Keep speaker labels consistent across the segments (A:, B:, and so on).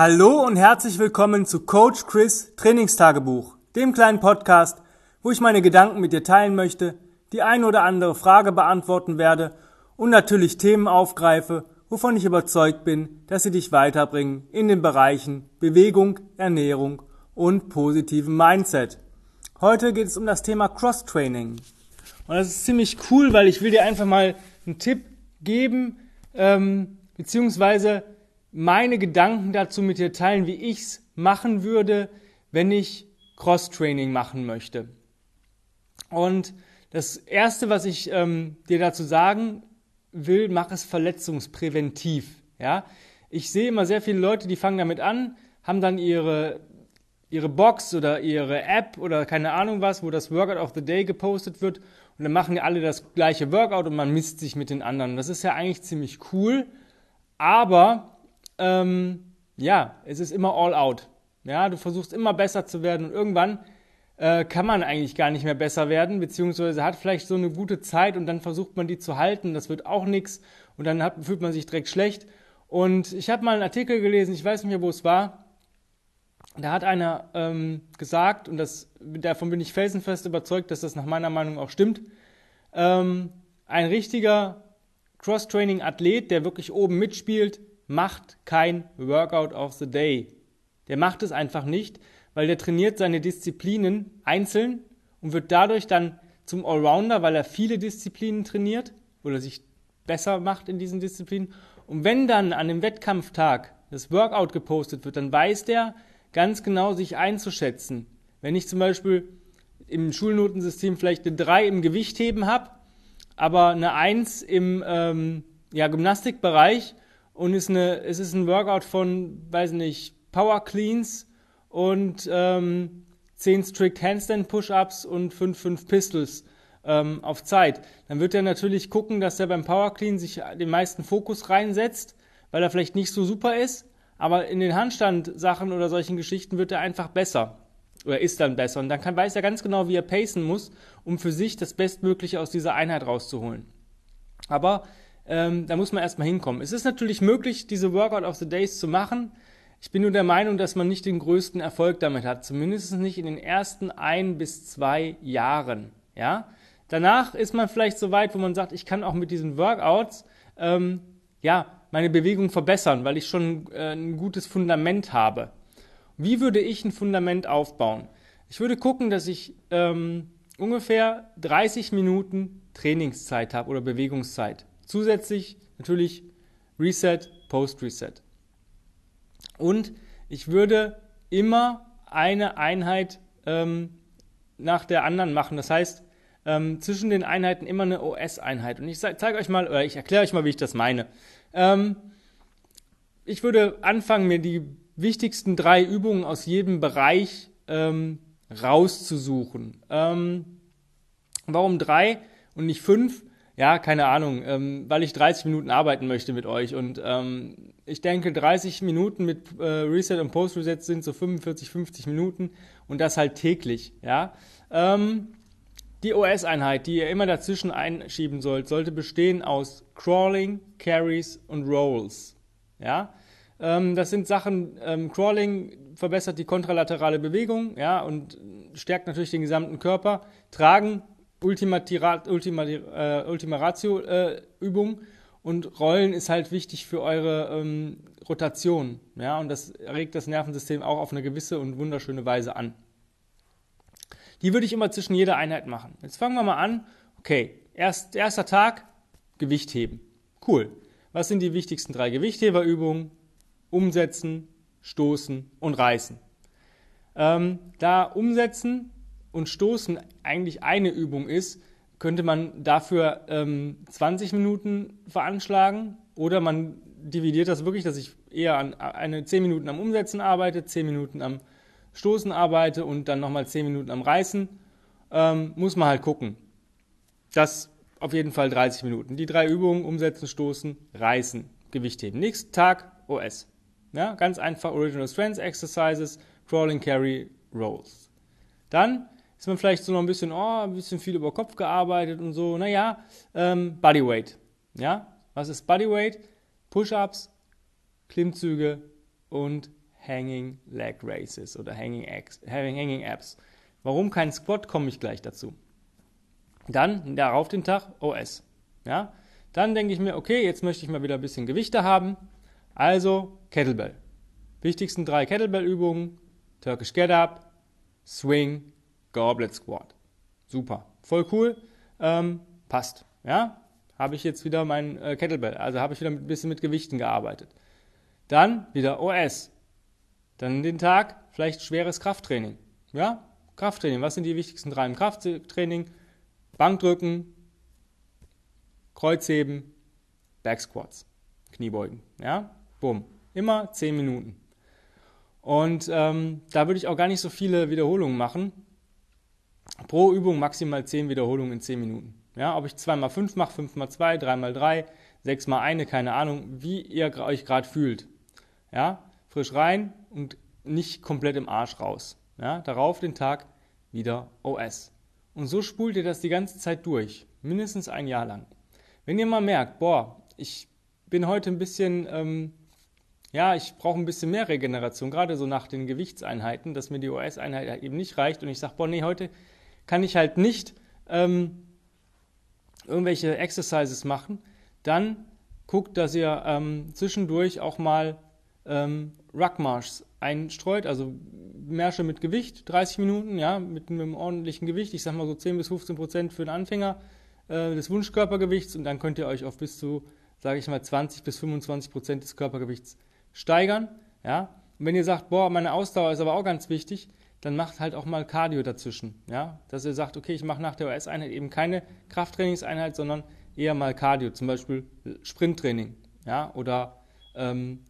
A: Hallo und herzlich willkommen zu Coach Chris Trainingstagebuch, dem kleinen Podcast, wo ich meine Gedanken mit dir teilen möchte, die ein oder andere Frage beantworten werde und natürlich Themen aufgreife, wovon ich überzeugt bin, dass sie dich weiterbringen in den Bereichen Bewegung, Ernährung und positiven Mindset. Heute geht es um das Thema Cross-Training. Und das ist ziemlich cool, weil ich will dir einfach mal einen Tipp geben, ähm, beziehungsweise meine Gedanken dazu mit dir teilen, wie ich es machen würde, wenn ich Cross-Training machen möchte. Und das Erste, was ich ähm, dir dazu sagen will, mach es verletzungspräventiv. Ja? Ich sehe immer sehr viele Leute, die fangen damit an, haben dann ihre, ihre Box oder ihre App oder keine Ahnung was, wo das Workout of the Day gepostet wird und dann machen alle das gleiche Workout und man misst sich mit den anderen. Das ist ja eigentlich ziemlich cool, aber ähm, ja, es ist immer all out. Ja, du versuchst immer besser zu werden und irgendwann äh, kann man eigentlich gar nicht mehr besser werden, beziehungsweise hat vielleicht so eine gute Zeit und dann versucht man die zu halten, das wird auch nichts und dann hat, fühlt man sich direkt schlecht. Und ich habe mal einen Artikel gelesen, ich weiß nicht mehr, wo es war, da hat einer ähm, gesagt, und das, davon bin ich felsenfest überzeugt, dass das nach meiner Meinung auch stimmt, ähm, ein richtiger Cross-Training-Athlet, der wirklich oben mitspielt, macht kein Workout of the Day. Der macht es einfach nicht, weil der trainiert seine Disziplinen einzeln und wird dadurch dann zum Allrounder, weil er viele Disziplinen trainiert oder sich besser macht in diesen Disziplinen. Und wenn dann an dem Wettkampftag das Workout gepostet wird, dann weiß der ganz genau sich einzuschätzen. Wenn ich zum Beispiel im Schulnotensystem vielleicht eine 3 im Gewichtheben habe, aber eine 1 im ähm, ja, Gymnastikbereich und ist eine, es ist ein Workout von, weiß nicht, Power Cleans und ähm, 10 Strict Handstand Push-Ups und 5, 5 Pistols ähm, auf Zeit. Dann wird er natürlich gucken, dass er beim Power Clean sich den meisten Fokus reinsetzt, weil er vielleicht nicht so super ist, aber in den Handstand-Sachen oder solchen Geschichten wird er einfach besser oder ist dann besser. Und dann kann, weiß er ganz genau, wie er pacen muss, um für sich das Bestmögliche aus dieser Einheit rauszuholen. Aber ähm, da muss man erstmal hinkommen. Es ist natürlich möglich, diese Workout of the Days zu machen. Ich bin nur der Meinung, dass man nicht den größten Erfolg damit hat. Zumindest nicht in den ersten ein bis zwei Jahren. Ja? Danach ist man vielleicht so weit, wo man sagt, ich kann auch mit diesen Workouts ähm, ja, meine Bewegung verbessern, weil ich schon äh, ein gutes Fundament habe. Wie würde ich ein Fundament aufbauen? Ich würde gucken, dass ich ähm, ungefähr 30 Minuten Trainingszeit habe oder Bewegungszeit. Zusätzlich natürlich Reset, Post-Reset. Und ich würde immer eine Einheit ähm, nach der anderen machen. Das heißt, ähm, zwischen den Einheiten immer eine OS-Einheit. Und ich zeige euch mal, oder ich erkläre euch mal, wie ich das meine. Ähm, ich würde anfangen, mir die wichtigsten drei Übungen aus jedem Bereich ähm, rauszusuchen. Ähm, warum drei und nicht fünf? Ja, keine Ahnung, ähm, weil ich 30 Minuten arbeiten möchte mit euch. Und ähm, ich denke, 30 Minuten mit äh, Reset und Post-Reset sind so 45, 50 Minuten und das halt täglich, ja. Ähm, die OS-Einheit, die ihr immer dazwischen einschieben sollt, sollte bestehen aus Crawling, Carries und Rolls, ja. Ähm, das sind Sachen, ähm, Crawling verbessert die kontralaterale Bewegung, ja, und stärkt natürlich den gesamten Körper. Tragen Ultima, Ultima, äh, Ultima Ratio äh, Übung und Rollen ist halt wichtig für eure ähm, Rotation. Ja, und das regt das Nervensystem auch auf eine gewisse und wunderschöne Weise an. Die würde ich immer zwischen jeder Einheit machen. Jetzt fangen wir mal an. Okay, erst, erster Tag, Gewicht heben. Cool. Was sind die wichtigsten drei Gewichtheberübungen? Umsetzen, stoßen und reißen. Ähm, da umsetzen und Stoßen eigentlich eine Übung ist, könnte man dafür ähm, 20 Minuten veranschlagen oder man dividiert das wirklich, dass ich eher an eine 10 Minuten am Umsetzen arbeite, 10 Minuten am Stoßen arbeite und dann nochmal 10 Minuten am Reißen. Ähm, muss man halt gucken. Das auf jeden Fall 30 Minuten. Die drei Übungen, Umsetzen, Stoßen, Reißen, Gewicht heben. Nächsten Tag OS. Ja, ganz einfach Original Strength Exercises, Crawling, Carry, Rolls. Dann ist man vielleicht so noch ein bisschen, oh, ein bisschen viel über Kopf gearbeitet und so. Naja, ähm, Bodyweight. Ja, was ist Bodyweight? Push-ups, Klimmzüge und Hanging Leg Races oder Hanging, X, Hanging Abs. Warum kein Squat, komme ich gleich dazu. Dann darauf den Tag OS. Ja? Dann denke ich mir, okay, jetzt möchte ich mal wieder ein bisschen Gewichte haben. Also Kettlebell. Wichtigsten drei Kettlebell-Übungen: Turkish Get Up, Swing, Goblet Squat. Super, voll cool, ähm, passt. Ja, habe ich jetzt wieder mein äh, Kettlebell, also habe ich wieder ein bisschen mit Gewichten gearbeitet. Dann wieder OS. Dann den Tag vielleicht schweres Krafttraining. Ja, Krafttraining. Was sind die wichtigsten drei im Krafttraining? Bankdrücken, Kreuzheben, Backsquats, Kniebeugen. Ja, bumm. Immer 10 Minuten. Und ähm, da würde ich auch gar nicht so viele Wiederholungen machen. Pro Übung maximal 10 Wiederholungen in 10 Minuten. Ja, ob ich 2x5 mache, 5x2, 3x3, 6x1, keine Ahnung, wie ihr euch gerade fühlt. Ja, frisch rein und nicht komplett im Arsch raus. Ja, darauf den Tag wieder OS. Und so spult ihr das die ganze Zeit durch, mindestens ein Jahr lang. Wenn ihr mal merkt, boah, ich bin heute ein bisschen, ähm, ja, ich brauche ein bisschen mehr Regeneration, gerade so nach den Gewichtseinheiten, dass mir die OS-Einheit halt eben nicht reicht und ich sage, boah, nee, heute kann ich halt nicht ähm, irgendwelche Exercises machen, dann guckt, dass ihr ähm, zwischendurch auch mal ähm, Ruckmarschs einstreut, also Märsche mit Gewicht, 30 Minuten, ja, mit einem ordentlichen Gewicht, ich sag mal so 10 bis 15 Prozent für den Anfänger äh, des Wunschkörpergewichts und dann könnt ihr euch auf bis zu, sage ich mal, 20 bis 25 Prozent des Körpergewichts steigern, ja. Und wenn ihr sagt, boah, meine Ausdauer ist aber auch ganz wichtig, dann macht halt auch mal Cardio dazwischen, ja. Dass ihr sagt, okay, ich mache nach der OS-Einheit eben keine Krafttrainingseinheit, sondern eher mal Cardio, zum Beispiel Sprinttraining, ja, oder ähm,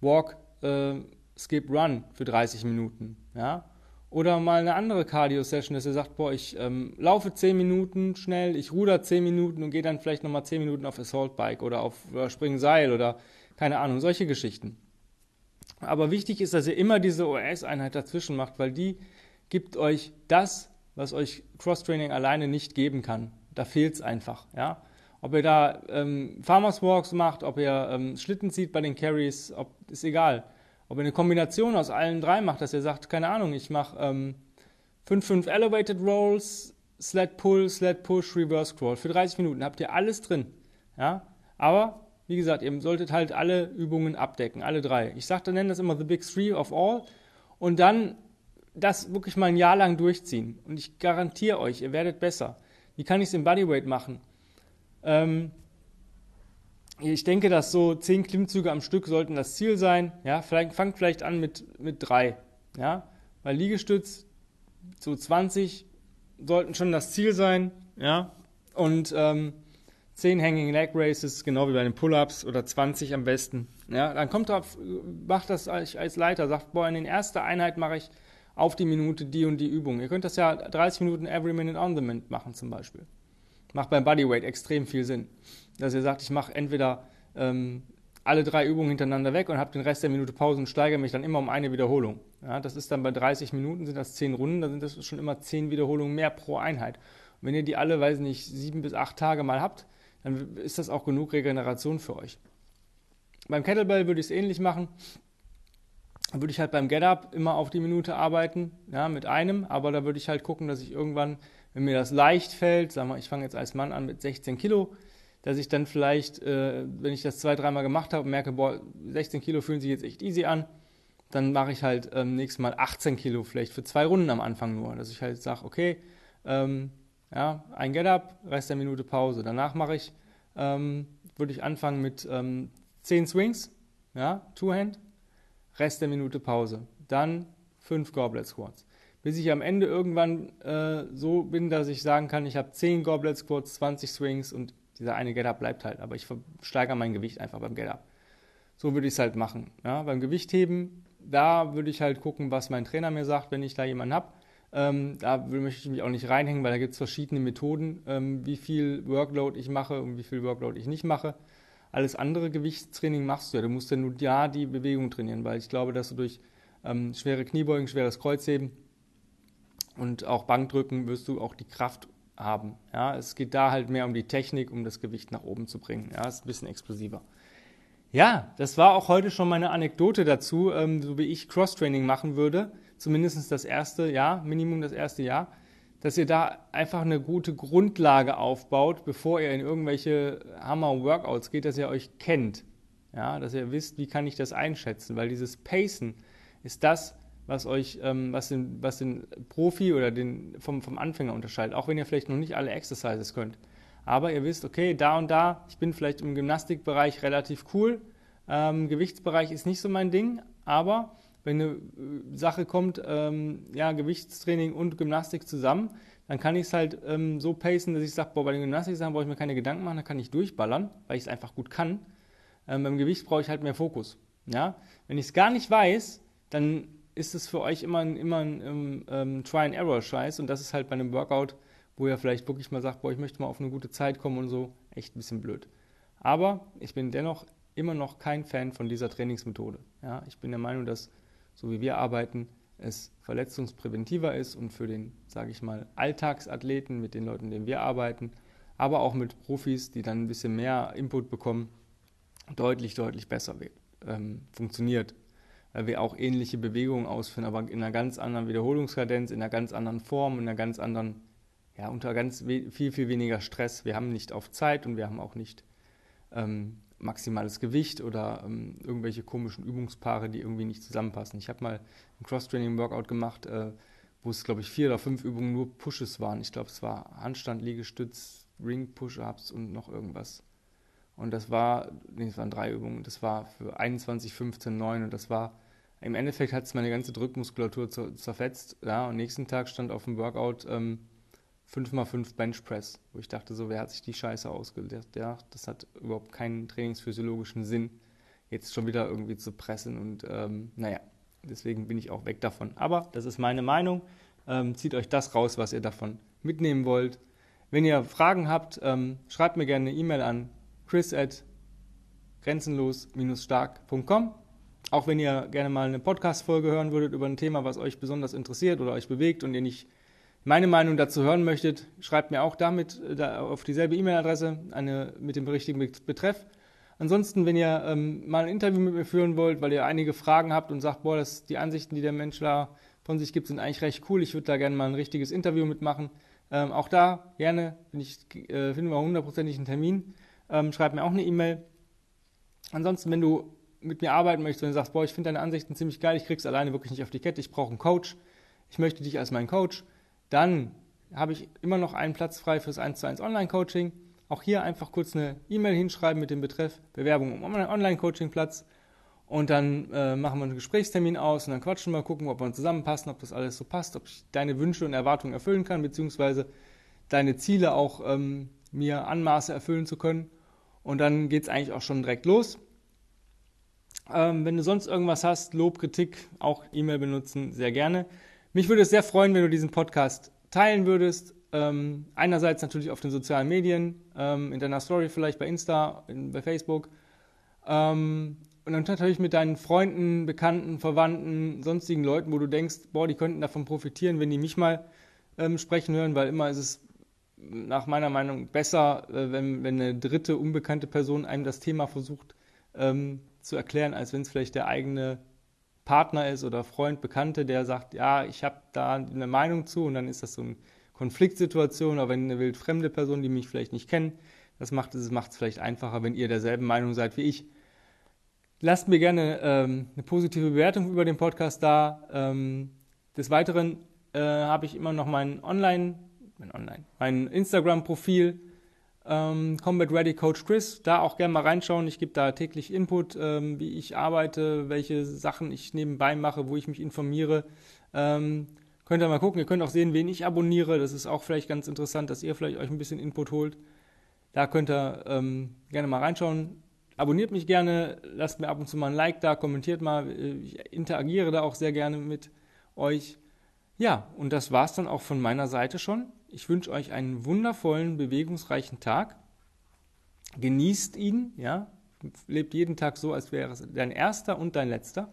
A: Walk, äh, Skip, Run für 30 Minuten. Ja? Oder mal eine andere Cardio-Session, dass ihr sagt, boah, ich ähm, laufe 10 Minuten schnell, ich ruder 10 Minuten und gehe dann vielleicht nochmal 10 Minuten auf Assault Bike oder auf oder Springen oder keine Ahnung, solche Geschichten. Aber wichtig ist, dass ihr immer diese OS-Einheit dazwischen macht, weil die gibt euch das, was euch Cross-Training alleine nicht geben kann. Da fehlt es einfach. Ja? Ob ihr da ähm, Farmers Walks macht, ob ihr ähm, Schlitten zieht bei den Carries, ob, ist egal. Ob ihr eine Kombination aus allen drei macht, dass ihr sagt, keine Ahnung, ich mache ähm, 5-5 Elevated Rolls, Sled Pull, Sled Push, Reverse Crawl. Für 30 Minuten habt ihr alles drin. Ja? Aber, wie gesagt, ihr solltet halt alle Übungen abdecken, alle drei. Ich sage, nenne das immer the big three of all. Und dann das wirklich mal ein Jahr lang durchziehen. Und ich garantiere euch, ihr werdet besser. Wie kann ich es im Bodyweight machen? Ähm, ich denke, dass so zehn Klimmzüge am Stück sollten das Ziel sein. Ja, vielleicht, fangt vielleicht an mit, mit drei. Ja, weil Liegestütz so 20 sollten schon das Ziel sein. Ja, und ähm, 10 Hanging Leg Races, genau wie bei den Pull-Ups oder 20 am besten. Ja, dann kommt drauf, macht das als Leiter, sagt, boah, in den ersten Einheit mache ich auf die Minute die und die Übung. Ihr könnt das ja 30 Minuten every minute on the minute machen zum Beispiel. Macht beim Bodyweight extrem viel Sinn. Dass ihr sagt, ich mache entweder ähm, alle drei Übungen hintereinander weg und habe den Rest der Minute Pause und steigere mich dann immer um eine Wiederholung. Ja, das ist dann bei 30 Minuten, sind das 10 Runden, dann sind das schon immer 10 Wiederholungen mehr pro Einheit. Und wenn ihr die alle, weiß nicht, sieben bis acht Tage mal habt, dann ist das auch genug Regeneration für euch. Beim Kettlebell würde ich es ähnlich machen. Dann würde ich halt beim Get-Up immer auf die Minute arbeiten, ja, mit einem, aber da würde ich halt gucken, dass ich irgendwann wenn mir das leicht fällt, sagen wir, ich fange jetzt als Mann an mit 16 Kilo, dass ich dann vielleicht, äh, wenn ich das zwei, dreimal gemacht habe, merke, boah, 16 Kilo fühlen sich jetzt echt easy an, dann mache ich halt ähm, nächstes Mal 18 Kilo vielleicht für zwei Runden am Anfang nur, dass ich halt sage, okay, ähm, ja, ein Get-Up, Rest der Minute Pause. Danach mache ich, ähm, würde ich anfangen mit ähm, 10 Swings, ja, Two-Hand, Rest der Minute Pause. Dann 5 Goblet Squats bis ich am Ende irgendwann äh, so bin, dass ich sagen kann, ich habe 10 Goblet Squats, 20 Swings und dieser eine Get-Up bleibt halt. Aber ich steigere mein Gewicht einfach beim Get-Up. So würde ich es halt machen. Ja? Beim Gewichtheben, da würde ich halt gucken, was mein Trainer mir sagt, wenn ich da jemanden habe. Ähm, da möchte ich mich auch nicht reinhängen, weil da gibt es verschiedene Methoden, ähm, wie viel Workload ich mache und wie viel Workload ich nicht mache. Alles andere Gewichtstraining machst du ja. Du musst ja nur ja die Bewegung trainieren, weil ich glaube, dass du durch ähm, schwere Kniebeugen, schweres Kreuzheben und auch Bankdrücken wirst du auch die Kraft haben. Ja, es geht da halt mehr um die Technik, um das Gewicht nach oben zu bringen. Ja, ist ein bisschen explosiver. Ja, das war auch heute schon meine Anekdote dazu, ähm, so wie ich Cross-Training machen würde, zumindest das erste Jahr, Minimum das erste Jahr, dass ihr da einfach eine gute Grundlage aufbaut, bevor ihr in irgendwelche Hammer-Workouts geht, dass ihr euch kennt. Ja, dass ihr wisst, wie kann ich das einschätzen, weil dieses Pacen ist das, was euch, ähm, was, den, was den Profi oder den vom, vom Anfänger unterscheidet, auch wenn ihr vielleicht noch nicht alle Exercises könnt. Aber ihr wisst, okay, da und da, ich bin vielleicht im Gymnastikbereich relativ cool, ähm, Gewichtsbereich ist nicht so mein Ding, aber wenn eine äh, Sache kommt, ähm, ja, Gewichtstraining und Gymnastik zusammen, dann kann ich es halt ähm, so pacen, dass ich sage, boah, bei den Gymnastiksachen brauche ich mir keine Gedanken machen, da kann ich durchballern, weil ich es einfach gut kann. Ähm, beim Gewicht brauche ich halt mehr Fokus. Ja? Wenn ich es gar nicht weiß, dann ist es für euch immer ein, immer ein ähm, ähm, Try-and-Error-Scheiß und das ist halt bei einem Workout, wo ihr vielleicht wirklich mal sagt, boah, ich möchte mal auf eine gute Zeit kommen und so, echt ein bisschen blöd. Aber ich bin dennoch immer noch kein Fan von dieser Trainingsmethode. Ja? Ich bin der Meinung, dass so wie wir arbeiten, es verletzungspräventiver ist und für den, sage ich mal, Alltagsathleten, mit den Leuten, mit denen wir arbeiten, aber auch mit Profis, die dann ein bisschen mehr Input bekommen, deutlich, deutlich besser ähm, funktioniert. Weil wir auch ähnliche Bewegungen ausführen, aber in einer ganz anderen Wiederholungskadenz, in einer ganz anderen Form, in einer ganz anderen, ja, unter ganz viel, viel weniger Stress. Wir haben nicht auf Zeit und wir haben auch nicht ähm, maximales Gewicht oder ähm, irgendwelche komischen Übungspaare, die irgendwie nicht zusammenpassen. Ich habe mal ein Cross-Training-Workout gemacht, äh, wo es, glaube ich, vier oder fünf Übungen nur Pushes waren. Ich glaube, es war Handstand, Liegestütz, Ring-Push-Ups und noch irgendwas. Und das war, nee, es waren drei Übungen, das war für 21, 15, 9 und das war, im Endeffekt hat es meine ganze Drückmuskulatur zerfetzt. Ja, und nächsten Tag stand auf dem Workout ähm, 5x5 Benchpress, wo ich dachte, so, wer hat sich die Scheiße ausgedacht? Ja, das hat überhaupt keinen trainingsphysiologischen Sinn, jetzt schon wieder irgendwie zu pressen und ähm, naja, deswegen bin ich auch weg davon. Aber das ist meine Meinung. Ähm, zieht euch das raus, was ihr davon mitnehmen wollt. Wenn ihr Fragen habt, ähm, schreibt mir gerne eine E-Mail an chris at grenzenlos-stark.com. Auch wenn ihr gerne mal eine Podcast-Folge hören würdet über ein Thema, was euch besonders interessiert oder euch bewegt und ihr nicht meine Meinung dazu hören möchtet, schreibt mir auch damit äh, da auf dieselbe E-Mail-Adresse, eine mit dem richtigen Betreff. Ansonsten, wenn ihr ähm, mal ein Interview mit mir führen wollt, weil ihr einige Fragen habt und sagt, boah, das, die Ansichten, die der Mensch da von sich gibt, sind eigentlich recht cool. Ich würde da gerne mal ein richtiges Interview mitmachen. Ähm, auch da gerne, wenn ich, äh, finden wir hundertprozentig einen Termin. Ähm, schreib mir auch eine E-Mail. Ansonsten, wenn du mit mir arbeiten möchtest, du sagst, boah, ich finde deine Ansichten ziemlich geil, ich krieg's alleine wirklich nicht auf die Kette, ich brauche einen Coach, ich möchte dich als meinen Coach, dann habe ich immer noch einen Platz frei fürs 1 zu 1 Online-Coaching. Auch hier einfach kurz eine E-Mail hinschreiben mit dem Betreff Bewerbung um Online-Coaching-Platz. Und dann äh, machen wir einen Gesprächstermin aus und dann quatschen wir, gucken, ob wir zusammenpassen, ob das alles so passt, ob ich deine Wünsche und Erwartungen erfüllen kann, beziehungsweise deine Ziele auch ähm, mir anmaße erfüllen zu können. Und dann geht es eigentlich auch schon direkt los. Ähm, wenn du sonst irgendwas hast, Lob, Kritik, auch E-Mail benutzen, sehr gerne. Mich würde es sehr freuen, wenn du diesen Podcast teilen würdest. Ähm, einerseits natürlich auf den sozialen Medien, ähm, in deiner Story vielleicht bei Insta, in, bei Facebook. Ähm, und dann natürlich mit deinen Freunden, Bekannten, Verwandten, sonstigen Leuten, wo du denkst, boah, die könnten davon profitieren, wenn die mich mal ähm, sprechen hören, weil immer ist es nach meiner Meinung besser, äh, wenn, wenn eine dritte, unbekannte Person einem das Thema versucht ähm, zu erklären, als wenn es vielleicht der eigene Partner ist oder Freund, Bekannte, der sagt, ja, ich habe da eine Meinung zu und dann ist das so eine Konfliktsituation, aber wenn eine wildfremde Person, die mich vielleicht nicht kennt, das macht es macht vielleicht einfacher, wenn ihr derselben Meinung seid wie ich. Lasst mir gerne ähm, eine positive Bewertung über den Podcast da. Ähm, des Weiteren äh, habe ich immer noch mein Online, mein Online, mein Instagram-Profil ähm, Combat Ready Coach Chris, da auch gerne mal reinschauen. Ich gebe da täglich Input, ähm, wie ich arbeite, welche Sachen ich nebenbei mache, wo ich mich informiere. Ähm, könnt ihr mal gucken. Ihr könnt auch sehen, wen ich abonniere. Das ist auch vielleicht ganz interessant, dass ihr vielleicht euch ein bisschen Input holt. Da könnt ihr ähm, gerne mal reinschauen. Abonniert mich gerne, lasst mir ab und zu mal ein Like da, kommentiert mal. Ich interagiere da auch sehr gerne mit euch. Ja, und das war's dann auch von meiner Seite schon. Ich wünsche euch einen wundervollen, bewegungsreichen Tag. Genießt ihn, ja. Lebt jeden Tag so, als wäre es dein erster und dein letzter.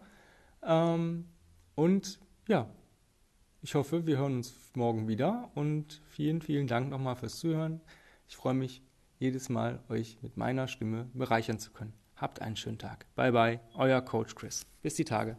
A: Ähm, und ja, ich hoffe, wir hören uns morgen wieder und vielen, vielen Dank nochmal fürs Zuhören. Ich freue mich jedes Mal, euch mit meiner Stimme bereichern zu können. Habt einen schönen Tag. Bye bye, euer Coach Chris. Bis die Tage.